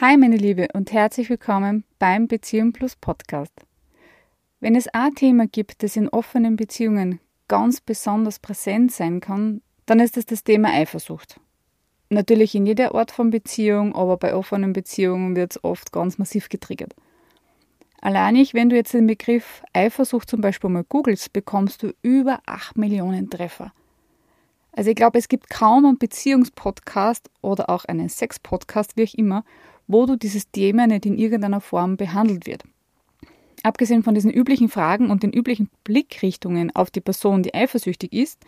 Hi meine Liebe und herzlich willkommen beim Beziehung Plus Podcast. Wenn es ein Thema gibt, das in offenen Beziehungen ganz besonders präsent sein kann, dann ist es das Thema Eifersucht. Natürlich in jeder Art von Beziehung, aber bei offenen Beziehungen wird es oft ganz massiv getriggert. Alleinig, wenn du jetzt den Begriff Eifersucht zum Beispiel mal googelst, bekommst du über 8 Millionen Treffer. Also ich glaube, es gibt kaum einen Beziehungspodcast oder auch einen Sexpodcast, wie auch immer, wo du dieses Thema nicht in irgendeiner Form behandelt wird. Abgesehen von diesen üblichen Fragen und den üblichen Blickrichtungen auf die Person, die eifersüchtig ist,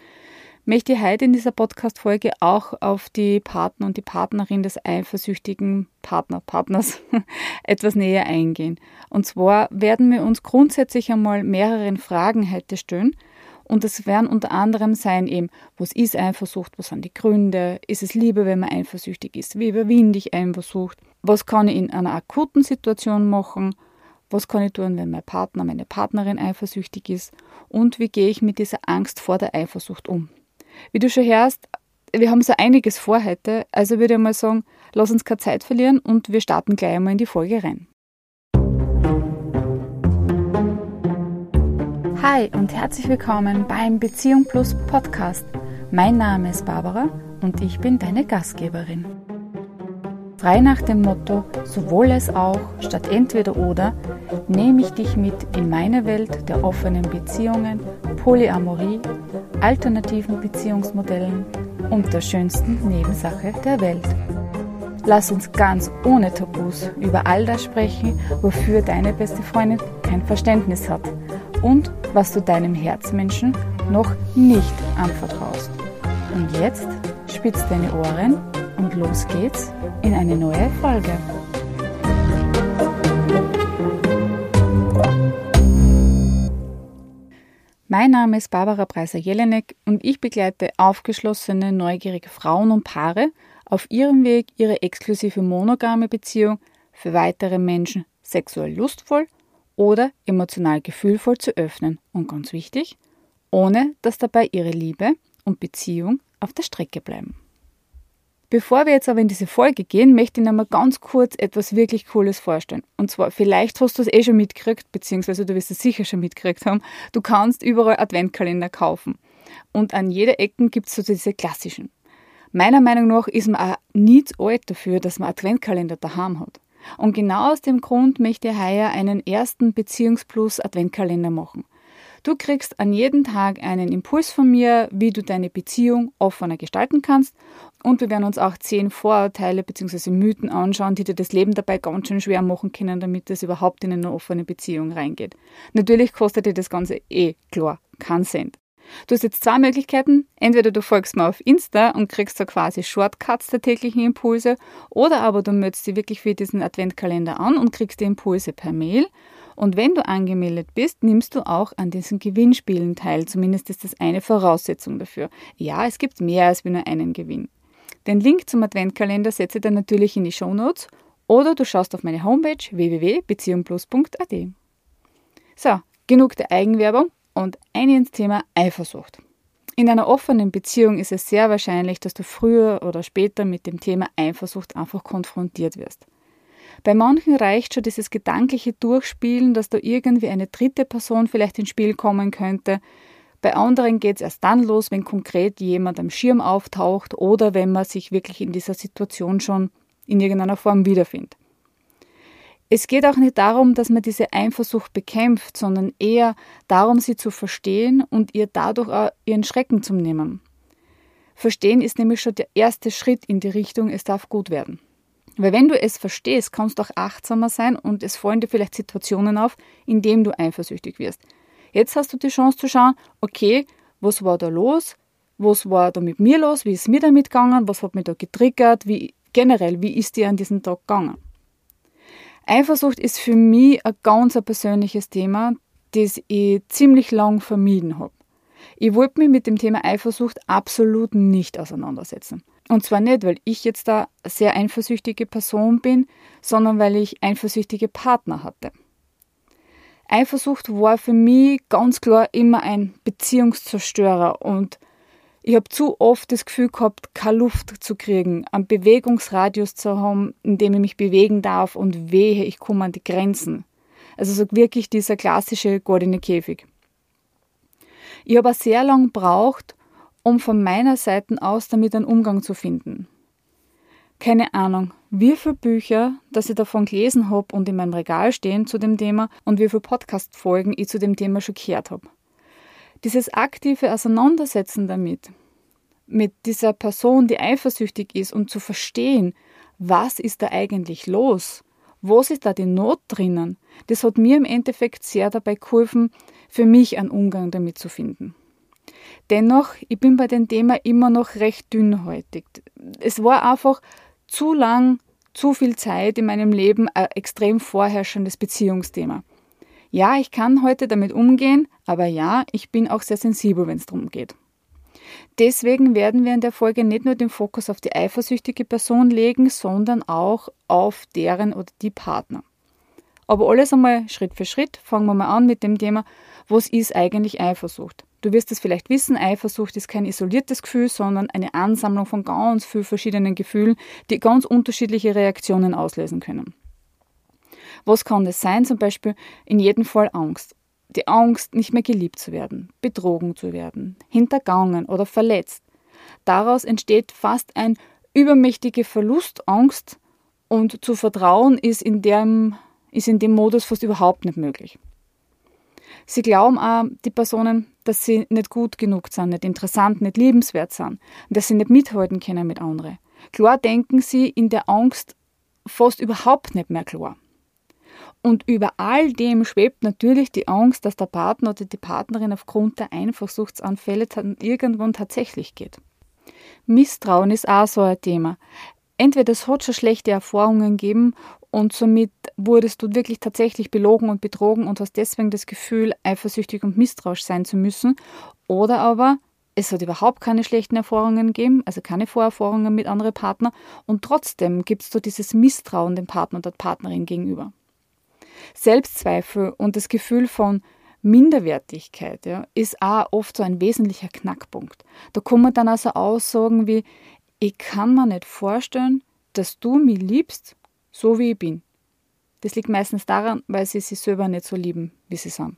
möchte ich heute in dieser Podcast-Folge auch auf die Partner und die Partnerin des eifersüchtigen Partner, Partners etwas näher eingehen. Und zwar werden wir uns grundsätzlich einmal mehreren Fragen heute stellen, und es werden unter anderem sein eben, was ist Eifersucht, was sind die Gründe, ist es Liebe, wenn man eifersüchtig ist, wie überwinde ich Eifersucht, was kann ich in einer akuten Situation machen, was kann ich tun, wenn mein Partner, meine Partnerin eifersüchtig ist und wie gehe ich mit dieser Angst vor der Eifersucht um. Wie du schon hörst, wir haben so einiges vor heute, also würde ich mal sagen, lass uns keine Zeit verlieren und wir starten gleich einmal in die Folge rein. Hi und herzlich willkommen beim Beziehung Plus Podcast. Mein Name ist Barbara und ich bin deine Gastgeberin. Frei nach dem Motto sowohl es auch statt entweder oder nehme ich dich mit in meine Welt der offenen Beziehungen, Polyamorie, alternativen Beziehungsmodellen und der schönsten Nebensache der Welt. Lass uns ganz ohne Tabus über all das sprechen, wofür deine beste Freundin kein Verständnis hat und was du deinem Herzmenschen noch nicht anvertraust. Und jetzt spitz deine Ohren und los geht's in eine neue Folge. Mein Name ist Barbara Preiser-Jelinek und ich begleite aufgeschlossene, neugierige Frauen und Paare auf ihrem Weg, ihre exklusive monogame Beziehung für weitere Menschen sexuell lustvoll oder emotional gefühlvoll zu öffnen und ganz wichtig, ohne dass dabei ihre Liebe und Beziehung auf der Strecke bleiben. Bevor wir jetzt aber in diese Folge gehen, möchte ich noch mal ganz kurz etwas wirklich Cooles vorstellen. Und zwar, vielleicht hast du es eh schon mitgekriegt, beziehungsweise du wirst es sicher schon mitgekriegt haben, du kannst überall Adventkalender kaufen. Und an jeder Ecke gibt es so diese klassischen. Meiner Meinung nach ist man auch nie zu alt dafür, dass man Adventkalender daheim hat. Und genau aus dem Grund möchte ich heuer einen ersten Beziehungsplus Adventkalender machen. Du kriegst an jedem Tag einen Impuls von mir, wie du deine Beziehung offener gestalten kannst. Und wir werden uns auch zehn Vorurteile bzw. Mythen anschauen, die dir das Leben dabei ganz schön schwer machen können, damit es überhaupt in eine offene Beziehung reingeht. Natürlich kostet dir das Ganze eh klar keinen Cent. Du hast jetzt zwei Möglichkeiten. Entweder du folgst mir auf Insta und kriegst so quasi Shortcuts der täglichen Impulse, oder aber du meldest dich wirklich für diesen Adventkalender an und kriegst die Impulse per Mail. Und wenn du angemeldet bist, nimmst du auch an diesen Gewinnspielen teil. Zumindest ist das eine Voraussetzung dafür. Ja, es gibt mehr als nur einen Gewinn. Den Link zum Adventkalender setze ich dann natürlich in die Show Notes oder du schaust auf meine Homepage www.beziehungplus.at. So, genug der Eigenwerbung und ein ins Thema Eifersucht. In einer offenen Beziehung ist es sehr wahrscheinlich, dass du früher oder später mit dem Thema Eifersucht einfach konfrontiert wirst. Bei manchen reicht schon dieses gedankliche Durchspielen, dass da irgendwie eine dritte Person vielleicht ins Spiel kommen könnte. Bei anderen geht es erst dann los, wenn konkret jemand am Schirm auftaucht oder wenn man sich wirklich in dieser Situation schon in irgendeiner Form wiederfindet. Es geht auch nicht darum, dass man diese Eifersucht bekämpft, sondern eher darum, sie zu verstehen und ihr dadurch auch ihren Schrecken zu nehmen. Verstehen ist nämlich schon der erste Schritt in die Richtung, es darf gut werden. Weil wenn du es verstehst, kannst du auch achtsamer sein und es fallen dir vielleicht Situationen auf, in denen du eifersüchtig wirst. Jetzt hast du die Chance zu schauen, okay, was war da los? Was war da mit mir los? Wie ist mir damit gegangen? Was hat mich da getriggert? Wie generell, wie ist dir an diesem Tag gegangen? Eifersucht ist für mich ein ganz persönliches Thema, das ich ziemlich lang vermieden habe. Ich wollte mich mit dem Thema Eifersucht absolut nicht auseinandersetzen. Und zwar nicht, weil ich jetzt da sehr eifersüchtige Person bin, sondern weil ich eifersüchtige Partner hatte. Eifersucht war für mich ganz klar immer ein Beziehungszerstörer und Ich habe zu oft das Gefühl gehabt, keine Luft zu kriegen, einen Bewegungsradius zu haben, in dem ich mich bewegen darf und wehe, ich komme an die Grenzen. Also so wirklich dieser klassische goldene Käfig. Ich habe sehr lang gebraucht, um von meiner Seite aus damit einen Umgang zu finden. Keine Ahnung, wie viele Bücher, dass ich davon gelesen habe und in meinem Regal stehen zu dem Thema und wie viele Podcast-Folgen ich zu dem Thema schon gehört habe. Dieses aktive Auseinandersetzen damit, mit dieser Person, die eifersüchtig ist und zu verstehen, was ist da eigentlich los? Wo ist da die Not drinnen? Das hat mir im Endeffekt sehr dabei geholfen, für mich einen Umgang damit zu finden. Dennoch, ich bin bei dem Thema immer noch recht dünnhäutig. Es war einfach zu lang, zu viel Zeit in meinem Leben ein extrem vorherrschendes Beziehungsthema. Ja, ich kann heute damit umgehen, aber ja, ich bin auch sehr sensibel, wenn es darum geht. Deswegen werden wir in der Folge nicht nur den Fokus auf die eifersüchtige Person legen, sondern auch auf deren oder die Partner. Aber alles einmal Schritt für Schritt fangen wir mal an mit dem Thema, was ist eigentlich Eifersucht? Du wirst es vielleicht wissen, Eifersucht ist kein isoliertes Gefühl, sondern eine Ansammlung von ganz vielen verschiedenen Gefühlen, die ganz unterschiedliche Reaktionen auslösen können. Was kann das sein? Zum Beispiel in jedem Fall Angst. Die Angst, nicht mehr geliebt zu werden, betrogen zu werden, hintergangen oder verletzt. Daraus entsteht fast ein übermächtige Verlustangst und zu vertrauen ist in dem, ist in dem Modus fast überhaupt nicht möglich. Sie glauben auch, die Personen, dass sie nicht gut genug sind, nicht interessant, nicht liebenswert sind und dass sie nicht mithalten können mit anderen. Klar denken sie in der Angst fast überhaupt nicht mehr klar. Und über all dem schwebt natürlich die Angst, dass der Partner oder die Partnerin aufgrund der Eifersuchtsanfälle irgendwann tatsächlich geht. Misstrauen ist auch so ein Thema. Entweder es hat schon schlechte Erfahrungen gegeben und somit wurdest du wirklich tatsächlich belogen und betrogen und hast deswegen das Gefühl, eifersüchtig und misstrauisch sein zu müssen. Oder aber es hat überhaupt keine schlechten Erfahrungen gegeben, also keine Vorerfahrungen mit anderen Partnern und trotzdem gibst du dieses Misstrauen dem Partner oder der Partnerin gegenüber. Selbstzweifel und das Gefühl von Minderwertigkeit ja, ist auch oft so ein wesentlicher Knackpunkt. Da kommen dann also Aussagen wie, ich kann mir nicht vorstellen, dass du mich liebst so wie ich bin. Das liegt meistens daran, weil sie sich selber nicht so lieben, wie sie sind.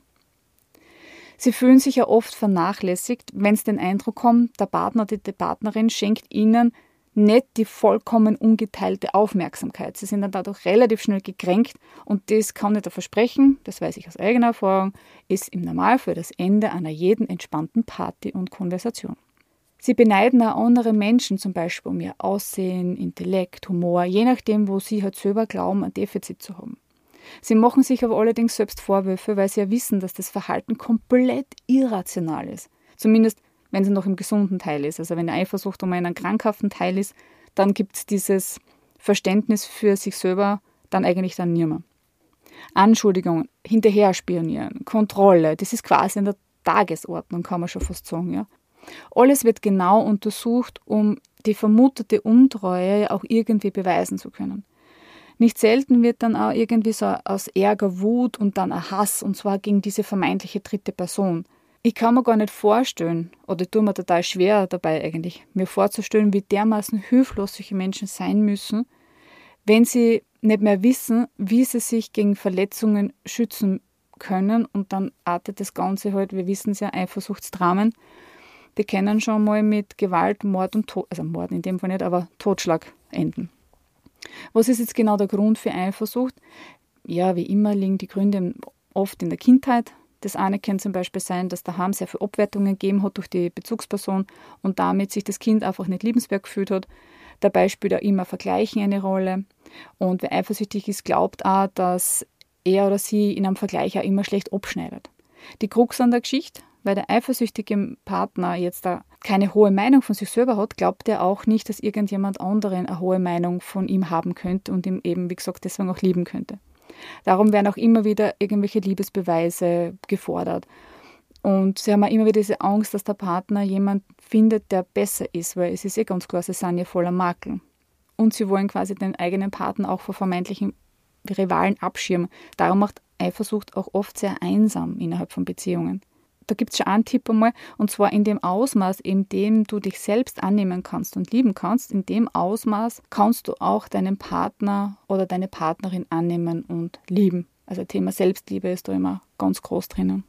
Sie fühlen sich ja oft vernachlässigt, wenn es den Eindruck kommt, der Partner oder die Partnerin schenkt ihnen nicht die vollkommen ungeteilte Aufmerksamkeit. Sie sind dann dadurch relativ schnell gekränkt und das kann ich da versprechen, das weiß ich aus eigener Erfahrung, ist im Normalfall das Ende einer jeden entspannten Party und Konversation. Sie beneiden auch andere Menschen zum Beispiel um ihr Aussehen, Intellekt, Humor, je nachdem, wo sie halt selber glauben, ein Defizit zu haben. Sie machen sich aber allerdings selbst Vorwürfe, weil sie ja wissen, dass das Verhalten komplett irrational ist. Zumindest, wenn sie noch im gesunden Teil ist. Also wenn der Eifersucht um einen krankhaften Teil ist, dann gibt es dieses Verständnis für sich selber dann eigentlich dann nimmer. Anschuldigungen, hinterher spionieren, Kontrolle, das ist quasi in der Tagesordnung, kann man schon fast sagen, ja. Alles wird genau untersucht, um die vermutete Untreue auch irgendwie beweisen zu können. Nicht selten wird dann auch irgendwie so aus Ärger Wut und dann ein Hass, und zwar gegen diese vermeintliche dritte Person. Ich kann mir gar nicht vorstellen, oder tue mir total schwer dabei eigentlich, mir vorzustellen, wie dermaßen hilflos solche Menschen sein müssen, wenn sie nicht mehr wissen, wie sie sich gegen Verletzungen schützen können und dann artet das Ganze halt, wir wissen es ja, Eifersuchtsdramen die können schon mal mit Gewalt, Mord und Tod, also Mord in dem Fall nicht, aber Totschlag enden. Was ist jetzt genau der Grund für Eifersucht? Ja, wie immer liegen die Gründe oft in der Kindheit. Das eine kann zum Beispiel sein, dass daheim sehr viel Abwertungen gegeben hat durch die Bezugsperson und damit sich das Kind einfach nicht liebenswert gefühlt hat. Dabei spielt auch immer Vergleichen eine Rolle. Und wer eifersüchtig ist, glaubt auch, dass er oder sie in einem Vergleich auch immer schlecht abschneidet. Die Krux an der Geschichte, weil der eifersüchtige Partner jetzt da keine hohe Meinung von sich selber hat, glaubt er auch nicht, dass irgendjemand anderen eine hohe Meinung von ihm haben könnte und ihm eben, wie gesagt, deswegen auch lieben könnte. Darum werden auch immer wieder irgendwelche Liebesbeweise gefordert. Und sie haben auch immer wieder diese Angst, dass der Partner jemand findet, der besser ist, weil es ist eh ganz klar, sie sind ja voller Makeln. Und sie wollen quasi den eigenen Partner auch vor vermeintlichen Rivalen abschirmen. Darum macht Eifersucht auch oft sehr einsam innerhalb von Beziehungen da gibt es schon einen Tipp einmal, und zwar in dem Ausmaß, in dem du dich selbst annehmen kannst und lieben kannst, in dem Ausmaß kannst du auch deinen Partner oder deine Partnerin annehmen und lieben. Also Thema Selbstliebe ist da immer ganz groß drinnen.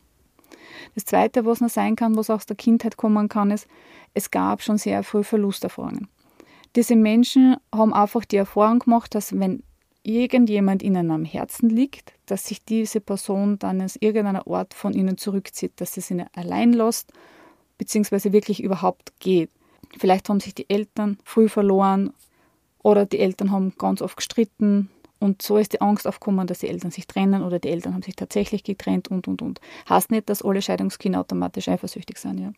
Das Zweite, was noch sein kann, was aus der Kindheit kommen kann, ist, es gab schon sehr früh Verlusterfahrungen. Diese Menschen haben einfach die Erfahrung gemacht, dass wenn irgendjemand ihnen am Herzen liegt, dass sich diese Person dann aus irgendeiner Ort von ihnen zurückzieht, dass sie sie allein lässt, beziehungsweise wirklich überhaupt geht. Vielleicht haben sich die Eltern früh verloren oder die Eltern haben ganz oft gestritten und so ist die Angst aufgekommen, dass die Eltern sich trennen oder die Eltern haben sich tatsächlich getrennt und und und. Heißt nicht, dass alle Scheidungskinder automatisch eifersüchtig sind, ja.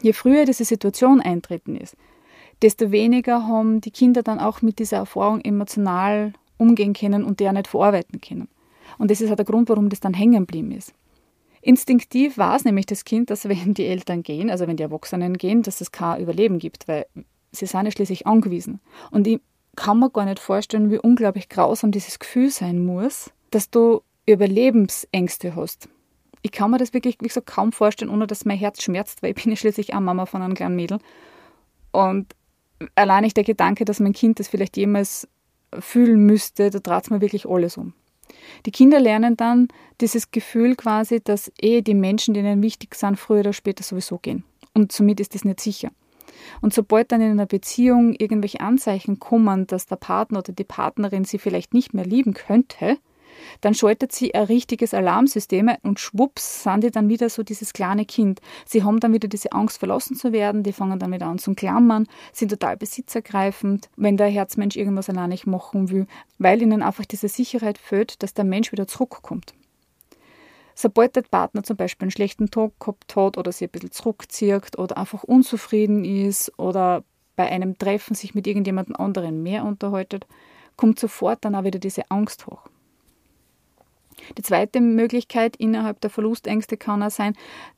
Je früher diese Situation eintreten ist, desto weniger haben die Kinder dann auch mit dieser Erfahrung emotional umgehen können und der nicht verarbeiten können. Und das ist auch der Grund, warum das dann hängen geblieben ist. Instinktiv weiß nämlich das Kind, dass wenn die Eltern gehen, also wenn die Erwachsenen gehen, dass es kein Überleben gibt, weil sie sind ja schließlich angewiesen. Und ich kann mir gar nicht vorstellen, wie unglaublich grausam dieses Gefühl sein muss, dass du Überlebensängste hast. Ich kann mir das wirklich, wie gesagt, kaum vorstellen, ohne dass mein Herz schmerzt, weil ich bin ja schließlich auch Mama von einem kleinen Mädel. Und allein nicht der Gedanke, dass mein Kind das vielleicht jemals fühlen müsste, da dreht mir wirklich alles um. Die Kinder lernen dann dieses Gefühl quasi, dass eh die Menschen, die ihnen wichtig sind, früher oder später sowieso gehen. Und somit ist das nicht sicher. Und sobald dann in einer Beziehung irgendwelche Anzeichen kommen, dass der Partner oder die Partnerin sie vielleicht nicht mehr lieben könnte, dann schaltet sie ein richtiges Alarmsystem und schwupps sind die dann wieder so dieses kleine Kind. Sie haben dann wieder diese Angst, verlassen zu werden, die fangen dann wieder an zu klammern, sind total besitzergreifend, wenn der Herzmensch irgendwas allein nicht machen will, weil ihnen einfach diese Sicherheit fehlt, dass der Mensch wieder zurückkommt. Sobald der Partner zum Beispiel einen schlechten Tag gehabt hat oder sich ein bisschen zurückzieht oder einfach unzufrieden ist oder bei einem Treffen sich mit irgendjemandem anderen mehr unterhaltet, kommt sofort dann auch wieder diese Angst hoch. Die zweite Möglichkeit innerhalb der Verlustängste kann auch sein,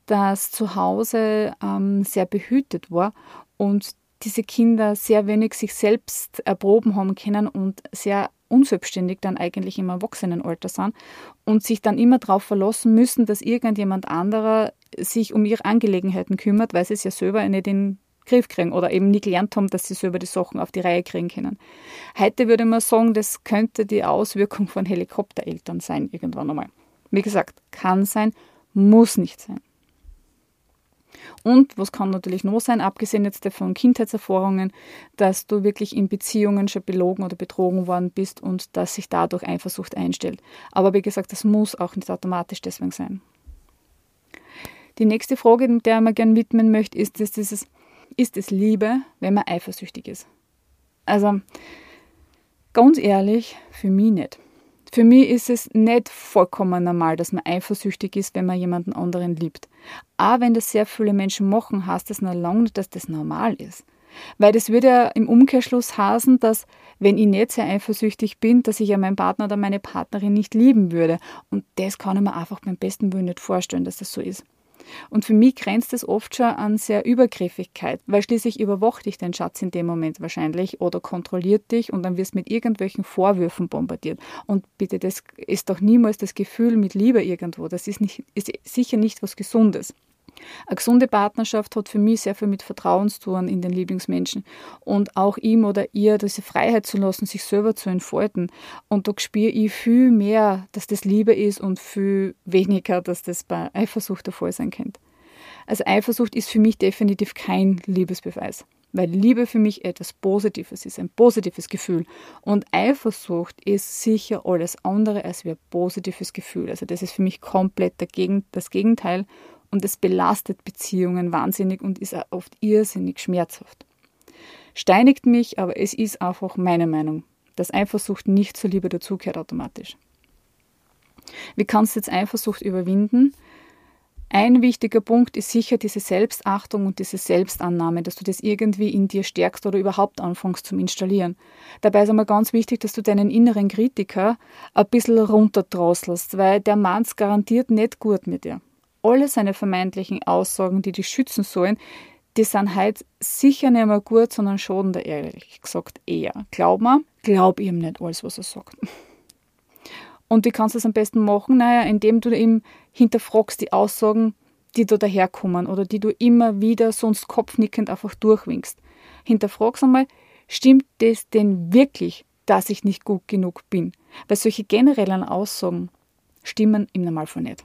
dass zu Hause ähm, sehr behütet war und diese Kinder sehr wenig sich selbst erproben haben können und sehr unselbstständig dann eigentlich im Erwachsenenalter sind und sich dann immer darauf verlassen müssen, dass irgendjemand anderer sich um ihre Angelegenheiten kümmert, weil sie es ja selber nicht in Griff kriegen oder eben nie gelernt haben, dass sie selber die Sachen auf die Reihe kriegen können. Heute würde man sagen, das könnte die Auswirkung von Helikoptereltern sein, irgendwann einmal. Wie gesagt, kann sein, muss nicht sein. Und was kann natürlich noch sein, abgesehen jetzt von Kindheitserfahrungen, dass du wirklich in Beziehungen schon belogen oder betrogen worden bist und dass sich dadurch Eifersucht einstellt. Aber wie gesagt, das muss auch nicht automatisch deswegen sein. Die nächste Frage, der man gerne widmen möchte, ist, ist dieses, ist es Liebe, wenn man eifersüchtig ist? Also, ganz ehrlich, für mich nicht. Für mich ist es nicht vollkommen normal, dass man eifersüchtig ist, wenn man jemanden anderen liebt. Aber wenn das sehr viele Menschen machen, heißt das noch lange nicht, dass das normal ist. Weil das würde ja im Umkehrschluss heißen, dass wenn ich nicht sehr eifersüchtig bin, dass ich ja meinen Partner oder meine Partnerin nicht lieben würde. Und das kann ich mir einfach beim besten Willen nicht vorstellen, dass das so ist. Und für mich grenzt es oft schon an sehr Übergriffigkeit, weil schließlich überwacht dich dein Schatz in dem Moment wahrscheinlich oder kontrolliert dich und dann wirst du mit irgendwelchen Vorwürfen bombardiert. Und bitte, das ist doch niemals das Gefühl mit Liebe irgendwo. Das ist, nicht, ist sicher nicht was Gesundes. Eine gesunde Partnerschaft hat für mich sehr viel mit Vertrauen zu tun in den Lieblingsmenschen und auch ihm oder ihr diese Freiheit zu lassen, sich selber zu entfalten. Und da spüre ich viel mehr, dass das Liebe ist und viel weniger, dass das bei Eifersucht der Fall sein könnte. Also Eifersucht ist für mich definitiv kein Liebesbeweis, weil Liebe für mich etwas Positives ist, ein positives Gefühl. Und Eifersucht ist sicher alles andere als ein positives Gefühl. Also das ist für mich komplett das Gegenteil und es belastet Beziehungen wahnsinnig und ist auch oft irrsinnig schmerzhaft. Steinigt mich, aber es ist einfach meine Meinung, dass Eifersucht nicht zur Liebe dazugehört automatisch. Wie kannst du jetzt Eifersucht überwinden? Ein wichtiger Punkt ist sicher diese Selbstachtung und diese Selbstannahme, dass du das irgendwie in dir stärkst oder überhaupt anfängst zum Installieren. Dabei ist einmal ganz wichtig, dass du deinen inneren Kritiker ein bisschen runterdrosselst, weil der meint garantiert nicht gut mit dir alle seine vermeintlichen Aussagen, die dich schützen sollen, die sind halt sicher nicht mehr gut, sondern schaden da ehrlich gesagt eher. Glaub mir, glaub ihm nicht alles, was er sagt. Und wie kannst du das am besten machen? Naja, indem du ihm hinterfragst die Aussagen, die da daherkommen oder die du immer wieder sonst kopfnickend einfach durchwinkst. Hinterfrag's einmal, stimmt das denn wirklich, dass ich nicht gut genug bin? Weil solche generellen Aussagen stimmen im Normalfall nicht.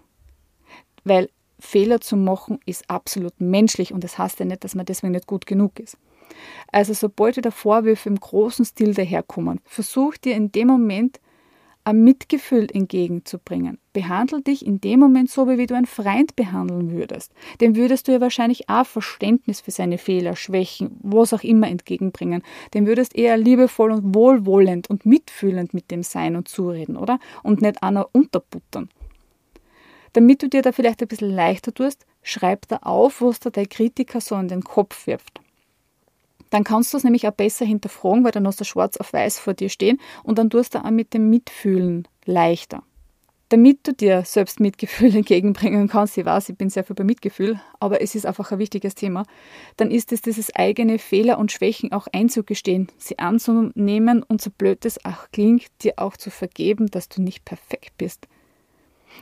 Weil Fehler zu machen ist absolut menschlich und das heißt ja nicht, dass man deswegen nicht gut genug ist. Also sobald wieder Vorwürfe im großen Stil daherkommen, versuch dir in dem Moment ein Mitgefühl entgegenzubringen. Behandle dich in dem Moment so, wie du einen Freund behandeln würdest. Dem würdest du ja wahrscheinlich auch Verständnis für seine Fehler, Schwächen, was auch immer entgegenbringen. Dem würdest eher liebevoll und wohlwollend und mitfühlend mit dem sein und zureden, oder? Und nicht einer unterbuttern. Damit du dir da vielleicht ein bisschen leichter tust, schreib da auf, was da dein Kritiker so in den Kopf wirft. Dann kannst du es nämlich auch besser hinterfragen, weil dann hast du schwarz auf weiß vor dir stehen und dann tust du auch mit dem Mitfühlen leichter. Damit du dir selbst Mitgefühl entgegenbringen kannst, ich weiß, ich bin sehr viel bei Mitgefühl, aber es ist einfach ein wichtiges Thema, dann ist es dieses eigene Fehler und Schwächen auch einzugestehen, sie anzunehmen und so blöd es auch klingt, dir auch zu vergeben, dass du nicht perfekt bist.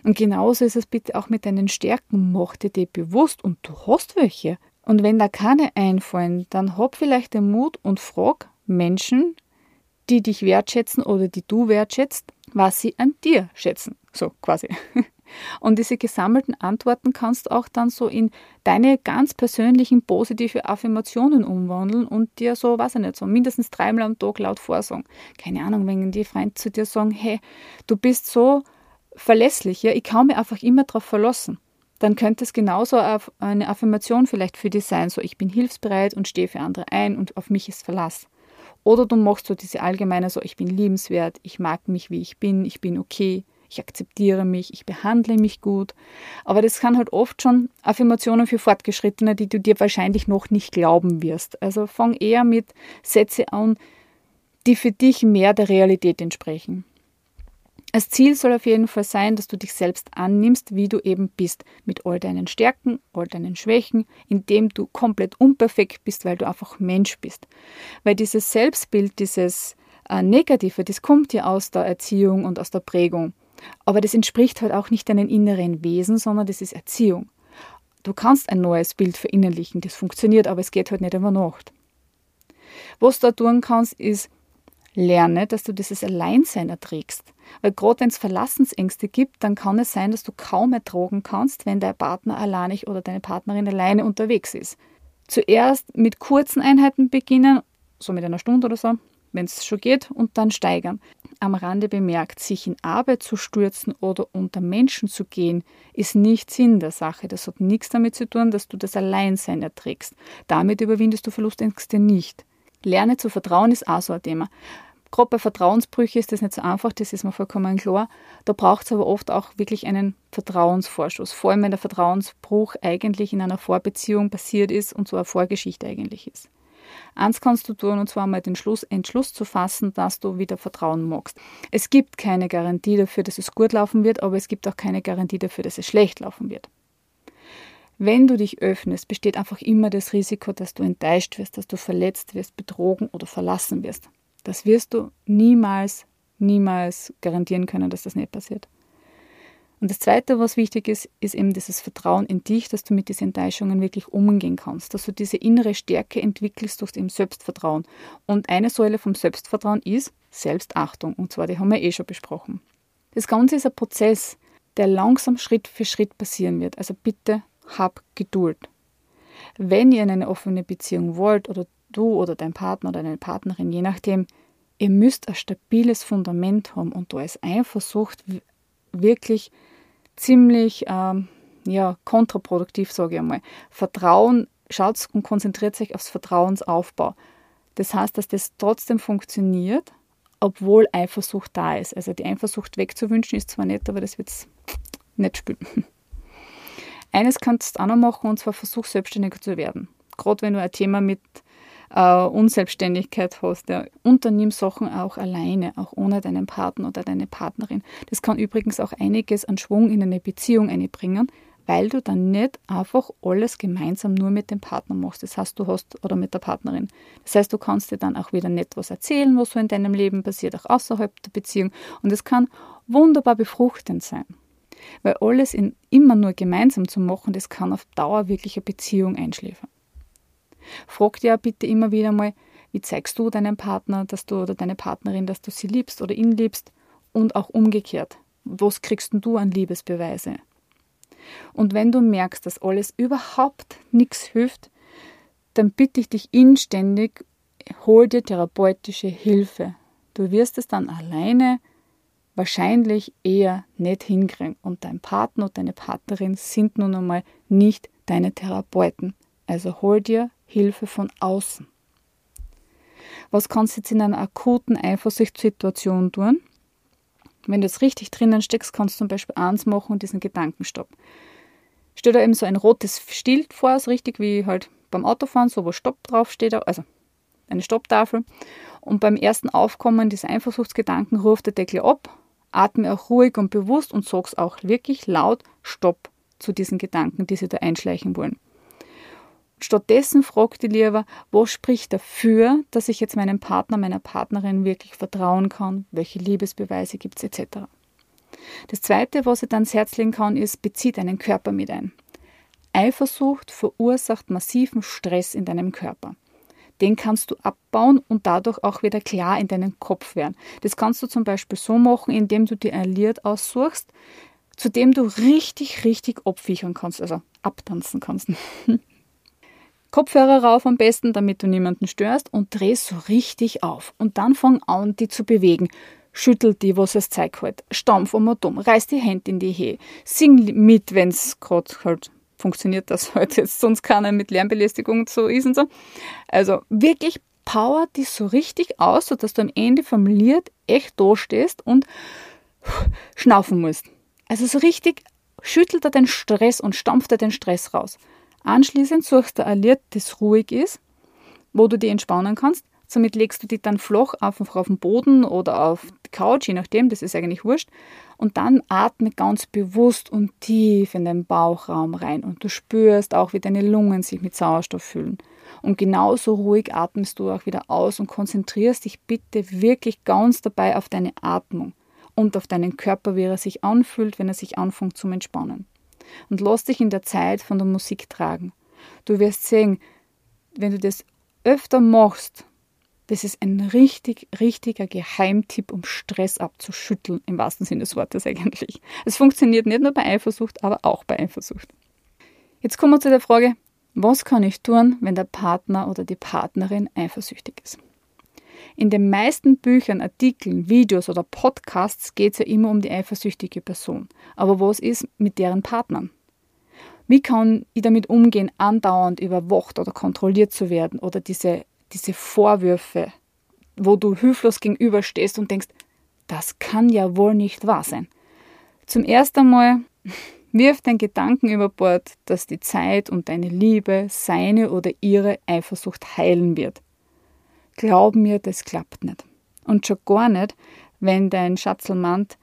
Und genauso ist es bitte auch mit deinen Stärken. Mach dir die bewusst und du hast welche. Und wenn da keine einfallen, dann hab vielleicht den Mut und frag Menschen, die dich wertschätzen oder die du wertschätzt, was sie an dir schätzen. So quasi. Und diese gesammelten Antworten kannst du auch dann so in deine ganz persönlichen positive Affirmationen umwandeln und dir so, weiß ich nicht, so mindestens dreimal am Tag laut vorsagen. Keine Ahnung, wenn die Freunde zu dir sagen, hey, du bist so verlässlich, ja, ich kann mich einfach immer darauf verlassen. Dann könnte es genauso eine Affirmation vielleicht für dich sein, so ich bin hilfsbereit und stehe für andere ein und auf mich ist Verlass. Oder du machst so diese allgemeine, so ich bin liebenswert, ich mag mich, wie ich bin, ich bin okay, ich akzeptiere mich, ich behandle mich gut. Aber das kann halt oft schon Affirmationen für Fortgeschrittene, die du dir wahrscheinlich noch nicht glauben wirst. Also fang eher mit Sätze an, die für dich mehr der Realität entsprechen. Das Ziel soll auf jeden Fall sein, dass du dich selbst annimmst, wie du eben bist, mit all deinen Stärken, all deinen Schwächen, indem du komplett unperfekt bist, weil du einfach Mensch bist. Weil dieses Selbstbild, dieses äh, Negative, das kommt ja aus der Erziehung und aus der Prägung. Aber das entspricht halt auch nicht deinem inneren Wesen, sondern das ist Erziehung. Du kannst ein neues Bild verinnerlichen, das funktioniert, aber es geht halt nicht über Nacht. Was du da tun kannst, ist Lerne, dass du dieses Alleinsein erträgst. Weil gerade wenn es Verlassensängste gibt, dann kann es sein, dass du kaum ertragen kannst, wenn dein Partner alleinig oder deine Partnerin alleine unterwegs ist. Zuerst mit kurzen Einheiten beginnen, so mit einer Stunde oder so, wenn es schon geht, und dann steigern. Am Rande bemerkt, sich in Arbeit zu stürzen oder unter Menschen zu gehen, ist nicht Sinn der Sache. Das hat nichts damit zu tun, dass du das Alleinsein erträgst. Damit überwindest du Verlustängste nicht. Lerne zu vertrauen ist auch so ein Thema. Gerade bei Vertrauensbrüchen ist das nicht so einfach, das ist mir vollkommen klar. Da braucht es aber oft auch wirklich einen Vertrauensvorschuss. Vor allem, wenn der Vertrauensbruch eigentlich in einer Vorbeziehung passiert ist und so eine Vorgeschichte eigentlich ist. Eins kannst du tun, und zwar mal den Schluss, Entschluss zu fassen, dass du wieder Vertrauen magst. Es gibt keine Garantie dafür, dass es gut laufen wird, aber es gibt auch keine Garantie dafür, dass es schlecht laufen wird. Wenn du dich öffnest, besteht einfach immer das Risiko, dass du enttäuscht wirst, dass du verletzt wirst, betrogen oder verlassen wirst. Das wirst du niemals, niemals garantieren können, dass das nicht passiert. Und das Zweite, was wichtig ist, ist eben dieses Vertrauen in dich, dass du mit diesen Enttäuschungen wirklich umgehen kannst, dass du diese innere Stärke entwickelst durch dem Selbstvertrauen. Und eine Säule vom Selbstvertrauen ist Selbstachtung. Und zwar, die haben wir eh schon besprochen. Das Ganze ist ein Prozess, der langsam Schritt für Schritt passieren wird. Also bitte hab Geduld. Wenn ihr in eine offene Beziehung wollt oder du oder dein Partner oder deine Partnerin, je nachdem, ihr müsst ein stabiles Fundament haben und da ist Eifersucht wirklich ziemlich ähm, ja, kontraproduktiv, sage ich einmal. Vertrauen, schaut und konzentriert sich aufs Vertrauensaufbau. Das heißt, dass das trotzdem funktioniert, obwohl Eifersucht da ist. Also die Eifersucht wegzuwünschen ist zwar nett, aber das wird es nicht spielen. Eines kannst du auch noch machen, und zwar versuch selbstständiger zu werden. Gerade wenn du ein Thema mit äh, Unselbstständigkeit hast. Ja. Unternimm Sachen auch alleine, auch ohne deinen Partner oder deine Partnerin. Das kann übrigens auch einiges an Schwung in eine Beziehung einbringen, weil du dann nicht einfach alles gemeinsam nur mit dem Partner machst. Das heißt, du hast oder mit der Partnerin. Das heißt, du kannst dir dann auch wieder nett was erzählen, was so in deinem Leben passiert, auch außerhalb der Beziehung. Und es kann wunderbar befruchtend sein. Weil alles in, immer nur gemeinsam zu machen, das kann auf Dauer wirklich eine Beziehung einschläfern. Frag dir bitte immer wieder mal, wie zeigst du deinem Partner, dass du oder deine Partnerin, dass du sie liebst oder ihn liebst und auch umgekehrt. Was kriegst du an Liebesbeweise? Und wenn du merkst, dass alles überhaupt nichts hilft, dann bitte ich dich inständig, hol dir therapeutische Hilfe. Du wirst es dann alleine wahrscheinlich eher nicht hinkriegen. Und dein Partner und deine Partnerin sind nun einmal nicht deine Therapeuten. Also hol dir Hilfe von außen. Was kannst du jetzt in einer akuten Eifersuchtssituation tun? Wenn du jetzt richtig drinnen steckst, kannst du zum Beispiel eins machen und diesen Gedankenstopp. Stell dir eben so ein rotes Schild vor, so richtig wie halt beim Autofahren, so wo Stopp draufsteht, also eine Stopptafel. Und beim ersten Aufkommen dieser Eifersuchtsgedanken ruft der Deckel ab, atme auch ruhig und bewusst und sag's auch wirklich laut Stopp zu diesen Gedanken, die sie da einschleichen wollen. Stattdessen frag die lieber, was spricht dafür, dass ich jetzt meinem Partner, meiner Partnerin wirklich vertrauen kann, welche Liebesbeweise gibt es etc. Das Zweite, was ich dann ins Herz legen kann, ist, bezieh deinen Körper mit ein. Eifersucht verursacht massiven Stress in deinem Körper. Den kannst du abbauen und dadurch auch wieder klar in deinen Kopf werden. Das kannst du zum Beispiel so machen, indem du dir ein Lied aussuchst, zu dem du richtig, richtig abfichern kannst, also abtanzen kannst. Kopfhörer rauf am besten, damit du niemanden störst und dreh so richtig auf. Und dann fang an, die zu bewegen. Schüttel die, was es Zeug halt. Stampf um und um, reiß die Hände in die Höhe. Sing mit, wenn es gerade halt funktioniert, das halt jetzt sonst keiner mit Lärmbelästigung so ist und so. Also wirklich power die so richtig aus, sodass du am Ende vom Lied echt da stehst und schnaufen musst. Also so richtig schüttelt er den Stress und stampft er den Stress raus. Anschließend suchst du ein Lied, das ruhig ist, wo du dich entspannen kannst. Somit legst du dich dann flach einfach auf den Boden oder auf die Couch, je nachdem, das ist eigentlich wurscht. Und dann atme ganz bewusst und tief in den Bauchraum rein und du spürst auch, wie deine Lungen sich mit Sauerstoff füllen. Und genauso ruhig atmest du auch wieder aus und konzentrierst dich bitte wirklich ganz dabei auf deine Atmung und auf deinen Körper, wie er sich anfühlt, wenn er sich anfängt zum Entspannen und lass dich in der Zeit von der Musik tragen. Du wirst sehen, wenn du das öfter machst, das ist ein richtig, richtiger Geheimtipp, um Stress abzuschütteln, im wahrsten Sinne des Wortes eigentlich. Es funktioniert nicht nur bei Eifersucht, aber auch bei Eifersucht. Jetzt kommen wir zu der Frage, was kann ich tun, wenn der Partner oder die Partnerin eifersüchtig ist? In den meisten Büchern, Artikeln, Videos oder Podcasts geht es ja immer um die eifersüchtige Person. Aber was ist mit deren Partnern? Wie kann ich damit umgehen, andauernd überwacht oder kontrolliert zu werden oder diese, diese Vorwürfe, wo du hilflos gegenüberstehst und denkst, das kann ja wohl nicht wahr sein. Zum ersten Mal wirf den Gedanken über Bord, dass die Zeit und deine Liebe seine oder ihre Eifersucht heilen wird glaub mir, das klappt nicht. Und schon gar nicht, wenn dein Schatzel meint,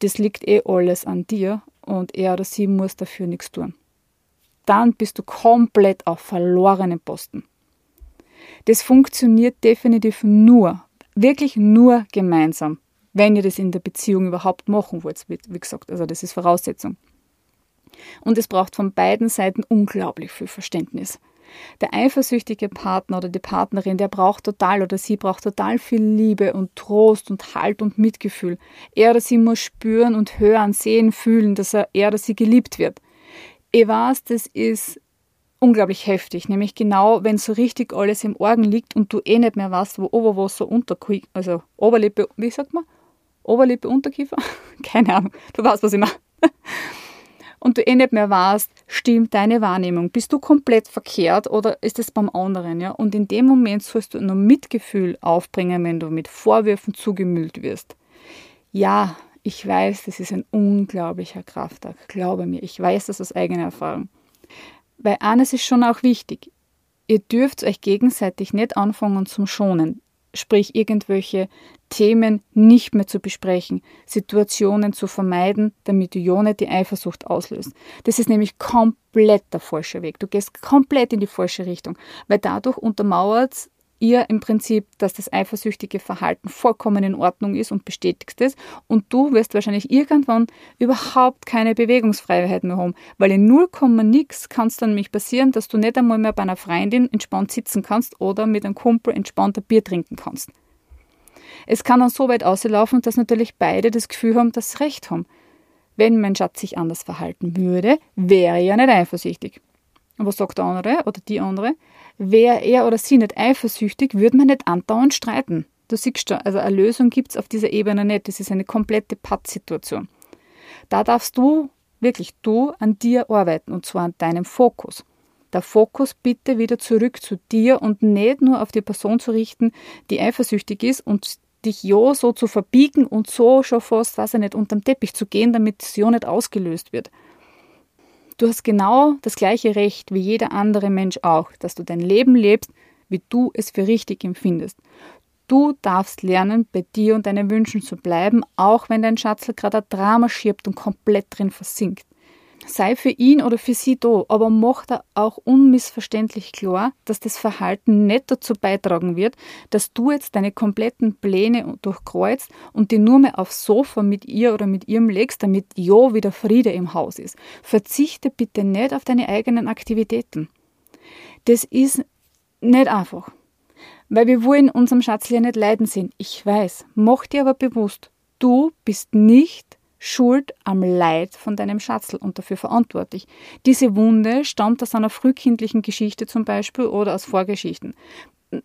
das liegt eh alles an dir und er oder sie muss dafür nichts tun. Dann bist du komplett auf verlorenen Posten. Das funktioniert definitiv nur, wirklich nur gemeinsam, wenn ihr das in der Beziehung überhaupt machen wollt, wie gesagt. Also das ist Voraussetzung. Und es braucht von beiden Seiten unglaublich viel Verständnis. Der eifersüchtige Partner oder die Partnerin, der braucht total oder sie braucht total viel Liebe und Trost und Halt und Mitgefühl. Er oder sie muss spüren und hören, sehen, fühlen, dass er, er oder sie geliebt wird. Ich weiß, das ist unglaublich heftig, nämlich genau, wenn so richtig alles im Orgen liegt und du eh nicht mehr weißt, wo Oberwasser, Unterkiefer, also Oberlippe, wie sagt man? Oberlippe, Unterkiefer? Keine Ahnung, du weißt, was ich meine und du eh nicht mehr weißt, stimmt deine Wahrnehmung, bist du komplett verkehrt oder ist es beim anderen, ja? Und in dem Moment sollst du nur Mitgefühl aufbringen, wenn du mit Vorwürfen zugemüllt wirst. Ja, ich weiß, das ist ein unglaublicher Kraftakt, glaube mir, ich weiß das aus eigener Erfahrung. Weil eines ist schon auch wichtig, ihr dürft euch gegenseitig nicht anfangen zum Schonen sprich irgendwelche Themen nicht mehr zu besprechen, Situationen zu vermeiden, damit du ja nicht die Eifersucht auslöst. Das ist nämlich komplett der falsche Weg. Du gehst komplett in die falsche Richtung, weil dadurch untermauert ihr im Prinzip, dass das eifersüchtige Verhalten vollkommen in Ordnung ist und bestätigst es. Und du wirst wahrscheinlich irgendwann überhaupt keine Bewegungsfreiheit mehr haben, weil in 0, nix kann es dann nämlich passieren, dass du nicht einmal mehr bei einer Freundin entspannt sitzen kannst oder mit einem Kumpel entspannter Bier trinken kannst. Es kann dann so weit auslaufen, dass natürlich beide das Gefühl haben, dass sie recht haben. Wenn mein Schatz sich anders verhalten würde, wäre er ja nicht eifersüchtig. Und was sagt der andere oder die andere? Wäre er oder sie nicht eifersüchtig, würde man nicht andauernd streiten. Du siehst schon, also eine Lösung gibt es auf dieser Ebene nicht. Das ist eine komplette Pattsituation. Da darfst du, wirklich du, an dir arbeiten und zwar an deinem Fokus. Der Fokus bitte wieder zurück zu dir und nicht nur auf die Person zu richten, die eifersüchtig ist und dich ja so zu verbiegen und so schon fast, weiß ich nicht, unterm Teppich zu gehen, damit es ja nicht ausgelöst wird. Du hast genau das gleiche Recht wie jeder andere Mensch auch, dass du dein Leben lebst, wie du es für richtig empfindest. Du darfst lernen, bei dir und deinen Wünschen zu bleiben, auch wenn dein Schatzel gerade ein Drama schiebt und komplett drin versinkt sei für ihn oder für sie da, aber mach da auch unmissverständlich klar, dass das Verhalten nicht dazu beitragen wird, dass du jetzt deine kompletten Pläne durchkreuzt und die nur mehr aufs Sofa mit ihr oder mit ihrem legst, damit ja wieder Friede im Haus ist. Verzichte bitte nicht auf deine eigenen Aktivitäten. Das ist nicht einfach. Weil wir wollen unserem Schatz ja nicht leiden sehen. Ich weiß. Mach dir aber bewusst, du bist nicht schuld am Leid von deinem Schatzel und dafür verantwortlich. Diese Wunde stammt aus einer frühkindlichen Geschichte zum Beispiel oder aus Vorgeschichten.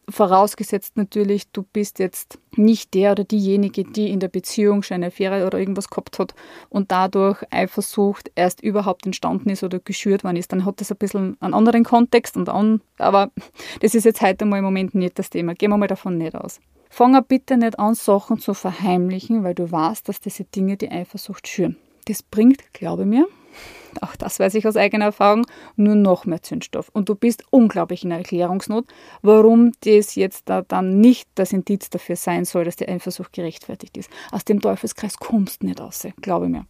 Vorausgesetzt natürlich, du bist jetzt nicht der oder diejenige, die in der Beziehung schon eine Affäre oder irgendwas gehabt hat und dadurch Eifersucht erst überhaupt entstanden ist oder geschürt worden ist, dann hat das ein bisschen einen anderen Kontext und an, aber das ist jetzt heute mal im Moment nicht das Thema. Gehen wir mal davon nicht aus. Fang bitte nicht an, Sachen zu verheimlichen, weil du weißt, dass diese Dinge die Eifersucht schüren. Das bringt, glaube mir, auch das weiß ich aus eigener Erfahrung, nur noch mehr Zündstoff. Und du bist unglaublich in Erklärungsnot, warum das jetzt da dann nicht das Indiz dafür sein soll, dass die Eifersucht gerechtfertigt ist. Aus dem Teufelskreis kommst du nicht raus, glaube mir.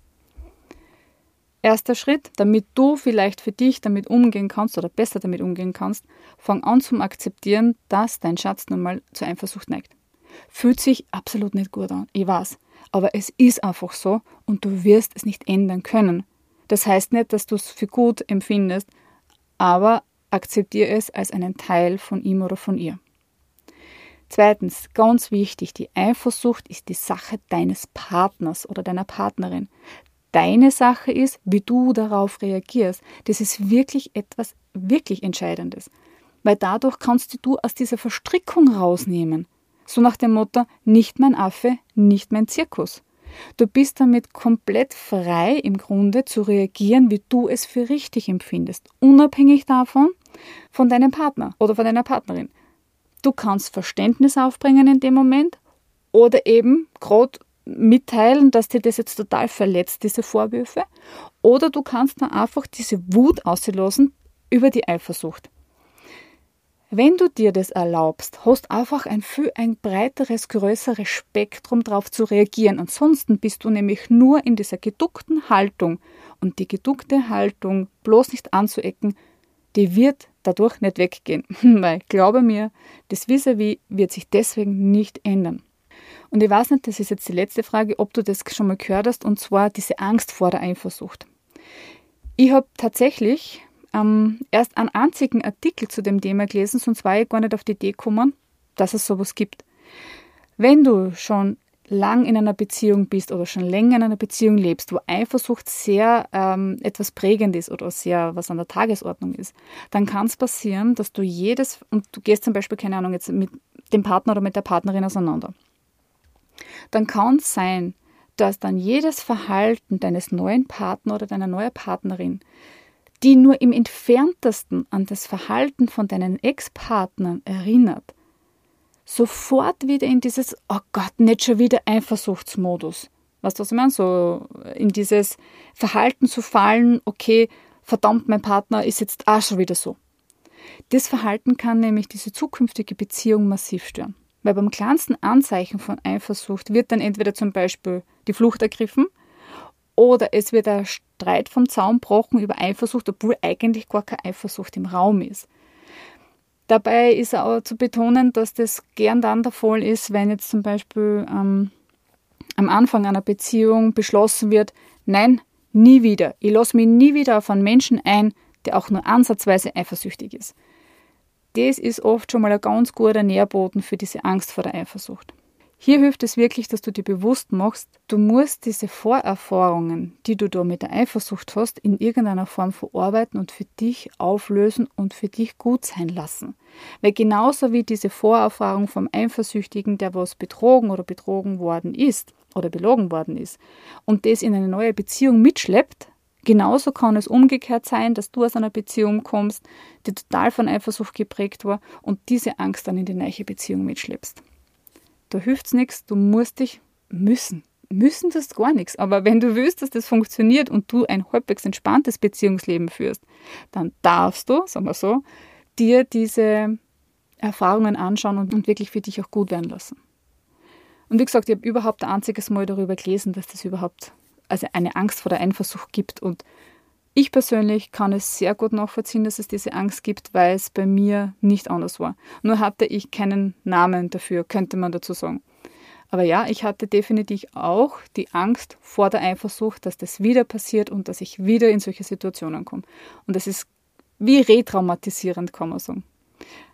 Erster Schritt, damit du vielleicht für dich damit umgehen kannst oder besser damit umgehen kannst, fang an zum Akzeptieren, dass dein Schatz nun mal zur Eifersucht neigt. Fühlt sich absolut nicht gut an, ich weiß. Aber es ist einfach so und du wirst es nicht ändern können. Das heißt nicht, dass du es für gut empfindest, aber akzeptiere es als einen Teil von ihm oder von ihr. Zweitens, ganz wichtig, die Eifersucht ist die Sache deines Partners oder deiner Partnerin. Deine Sache ist, wie du darauf reagierst. Das ist wirklich etwas wirklich Entscheidendes. Weil dadurch kannst du aus dieser Verstrickung rausnehmen. So nach dem Motto, nicht mein Affe, nicht mein Zirkus. Du bist damit komplett frei im Grunde zu reagieren, wie du es für richtig empfindest, unabhängig davon von deinem Partner oder von deiner Partnerin. Du kannst Verständnis aufbringen in dem Moment oder eben gerade mitteilen, dass dir das jetzt total verletzt, diese Vorwürfe. Oder du kannst dann einfach diese Wut auslassen über die Eifersucht. Wenn du dir das erlaubst, hast einfach ein viel ein breiteres, größeres Spektrum darauf zu reagieren. Ansonsten bist du nämlich nur in dieser geduckten Haltung. Und die geduckte Haltung bloß nicht anzuecken, die wird dadurch nicht weggehen. Weil, glaube mir, das Vis-a-vis wird sich deswegen nicht ändern. Und ich weiß nicht, das ist jetzt die letzte Frage, ob du das schon mal gehört hast, und zwar diese Angst vor der Eifersucht. Ich habe tatsächlich ähm, erst einen einzigen Artikel zu dem Thema gelesen, sonst war ich gar nicht auf die Idee gekommen, dass es sowas gibt. Wenn du schon lang in einer Beziehung bist oder schon länger in einer Beziehung lebst, wo Eifersucht sehr ähm, etwas prägend ist oder sehr was an der Tagesordnung ist, dann kann es passieren, dass du jedes, und du gehst zum Beispiel, keine Ahnung, jetzt mit dem Partner oder mit der Partnerin auseinander, dann kann es sein, dass dann jedes Verhalten deines neuen Partners oder deiner neuen Partnerin die nur im entferntesten an das Verhalten von deinen Ex-Partnern erinnert, sofort wieder in dieses, oh Gott, nicht schon wieder Eifersuchtsmodus. Weißt du, was ich meine? So in dieses Verhalten zu fallen, okay, verdammt, mein Partner ist jetzt auch schon wieder so. Das Verhalten kann nämlich diese zukünftige Beziehung massiv stören. Weil beim kleinsten Anzeichen von Eifersucht wird dann entweder zum Beispiel die Flucht ergriffen oder es wird ein Streit vom Zaun gebrochen über Eifersucht, obwohl eigentlich gar keine Eifersucht im Raum ist. Dabei ist auch zu betonen, dass das gern dann der Fall ist, wenn jetzt zum Beispiel ähm, am Anfang einer Beziehung beschlossen wird, nein, nie wieder. Ich lasse mich nie wieder auf einen Menschen ein, der auch nur ansatzweise eifersüchtig ist. Das ist oft schon mal ein ganz guter Nährboden für diese Angst vor der Eifersucht. Hier hilft es wirklich, dass du dir bewusst machst, du musst diese Vorerfahrungen, die du da mit der Eifersucht hast, in irgendeiner Form verarbeiten und für dich auflösen und für dich gut sein lassen. Weil genauso wie diese Vorerfahrung vom Eifersüchtigen, der was betrogen oder betrogen worden ist oder belogen worden ist und das in eine neue Beziehung mitschleppt, Genauso kann es umgekehrt sein, dass du aus einer Beziehung kommst, die total von Eifersucht geprägt war und diese Angst dann in die neue Beziehung mitschleppst. Da hilft es nichts, du musst dich müssen. Müssen das gar nichts. Aber wenn du willst, dass das funktioniert und du ein halbwegs entspanntes Beziehungsleben führst, dann darfst du, sagen wir so, dir diese Erfahrungen anschauen und, und wirklich für dich auch gut werden lassen. Und wie gesagt, ich habe überhaupt ein einziges Mal darüber gelesen, dass das überhaupt also eine Angst vor der Eifersucht gibt. Und ich persönlich kann es sehr gut nachvollziehen, dass es diese Angst gibt, weil es bei mir nicht anders war. Nur hatte ich keinen Namen dafür, könnte man dazu sagen. Aber ja, ich hatte definitiv auch die Angst vor der Eifersucht, dass das wieder passiert und dass ich wieder in solche Situationen komme. Und das ist wie retraumatisierend, kann man sagen.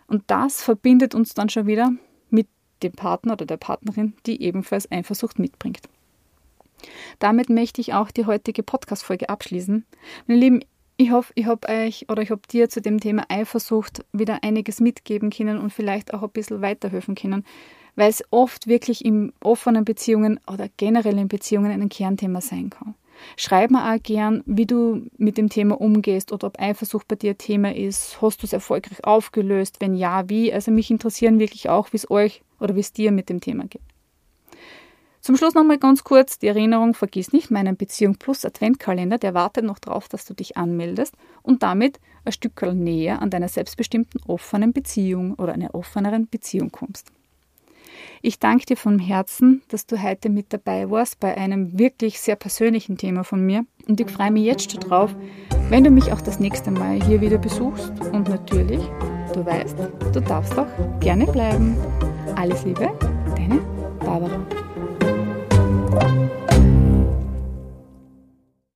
Und das verbindet uns dann schon wieder mit dem Partner oder der Partnerin, die ebenfalls Eifersucht mitbringt. Damit möchte ich auch die heutige Podcast-Folge abschließen. Meine Lieben, ich hoffe, ich habe euch oder ich habe dir zu dem Thema Eifersucht wieder einiges mitgeben können und vielleicht auch ein bisschen weiterhelfen können, weil es oft wirklich in offenen Beziehungen oder generell in Beziehungen ein Kernthema sein kann. Schreib mir auch gern, wie du mit dem Thema umgehst oder ob Eifersucht bei dir Thema ist. Hast du es erfolgreich aufgelöst? Wenn ja, wie? Also mich interessieren wirklich auch, wie es euch oder wie es dir mit dem Thema geht. Zum Schluss nochmal ganz kurz die Erinnerung, vergiss nicht meinen Beziehung Plus Adventkalender, der wartet noch darauf, dass du dich anmeldest und damit ein Stück näher an deiner selbstbestimmten offenen Beziehung oder einer offeneren Beziehung kommst. Ich danke dir von Herzen, dass du heute mit dabei warst bei einem wirklich sehr persönlichen Thema von mir und ich freue mich jetzt schon drauf, wenn du mich auch das nächste Mal hier wieder besuchst und natürlich, du weißt, du darfst auch gerne bleiben. Alles Liebe, deine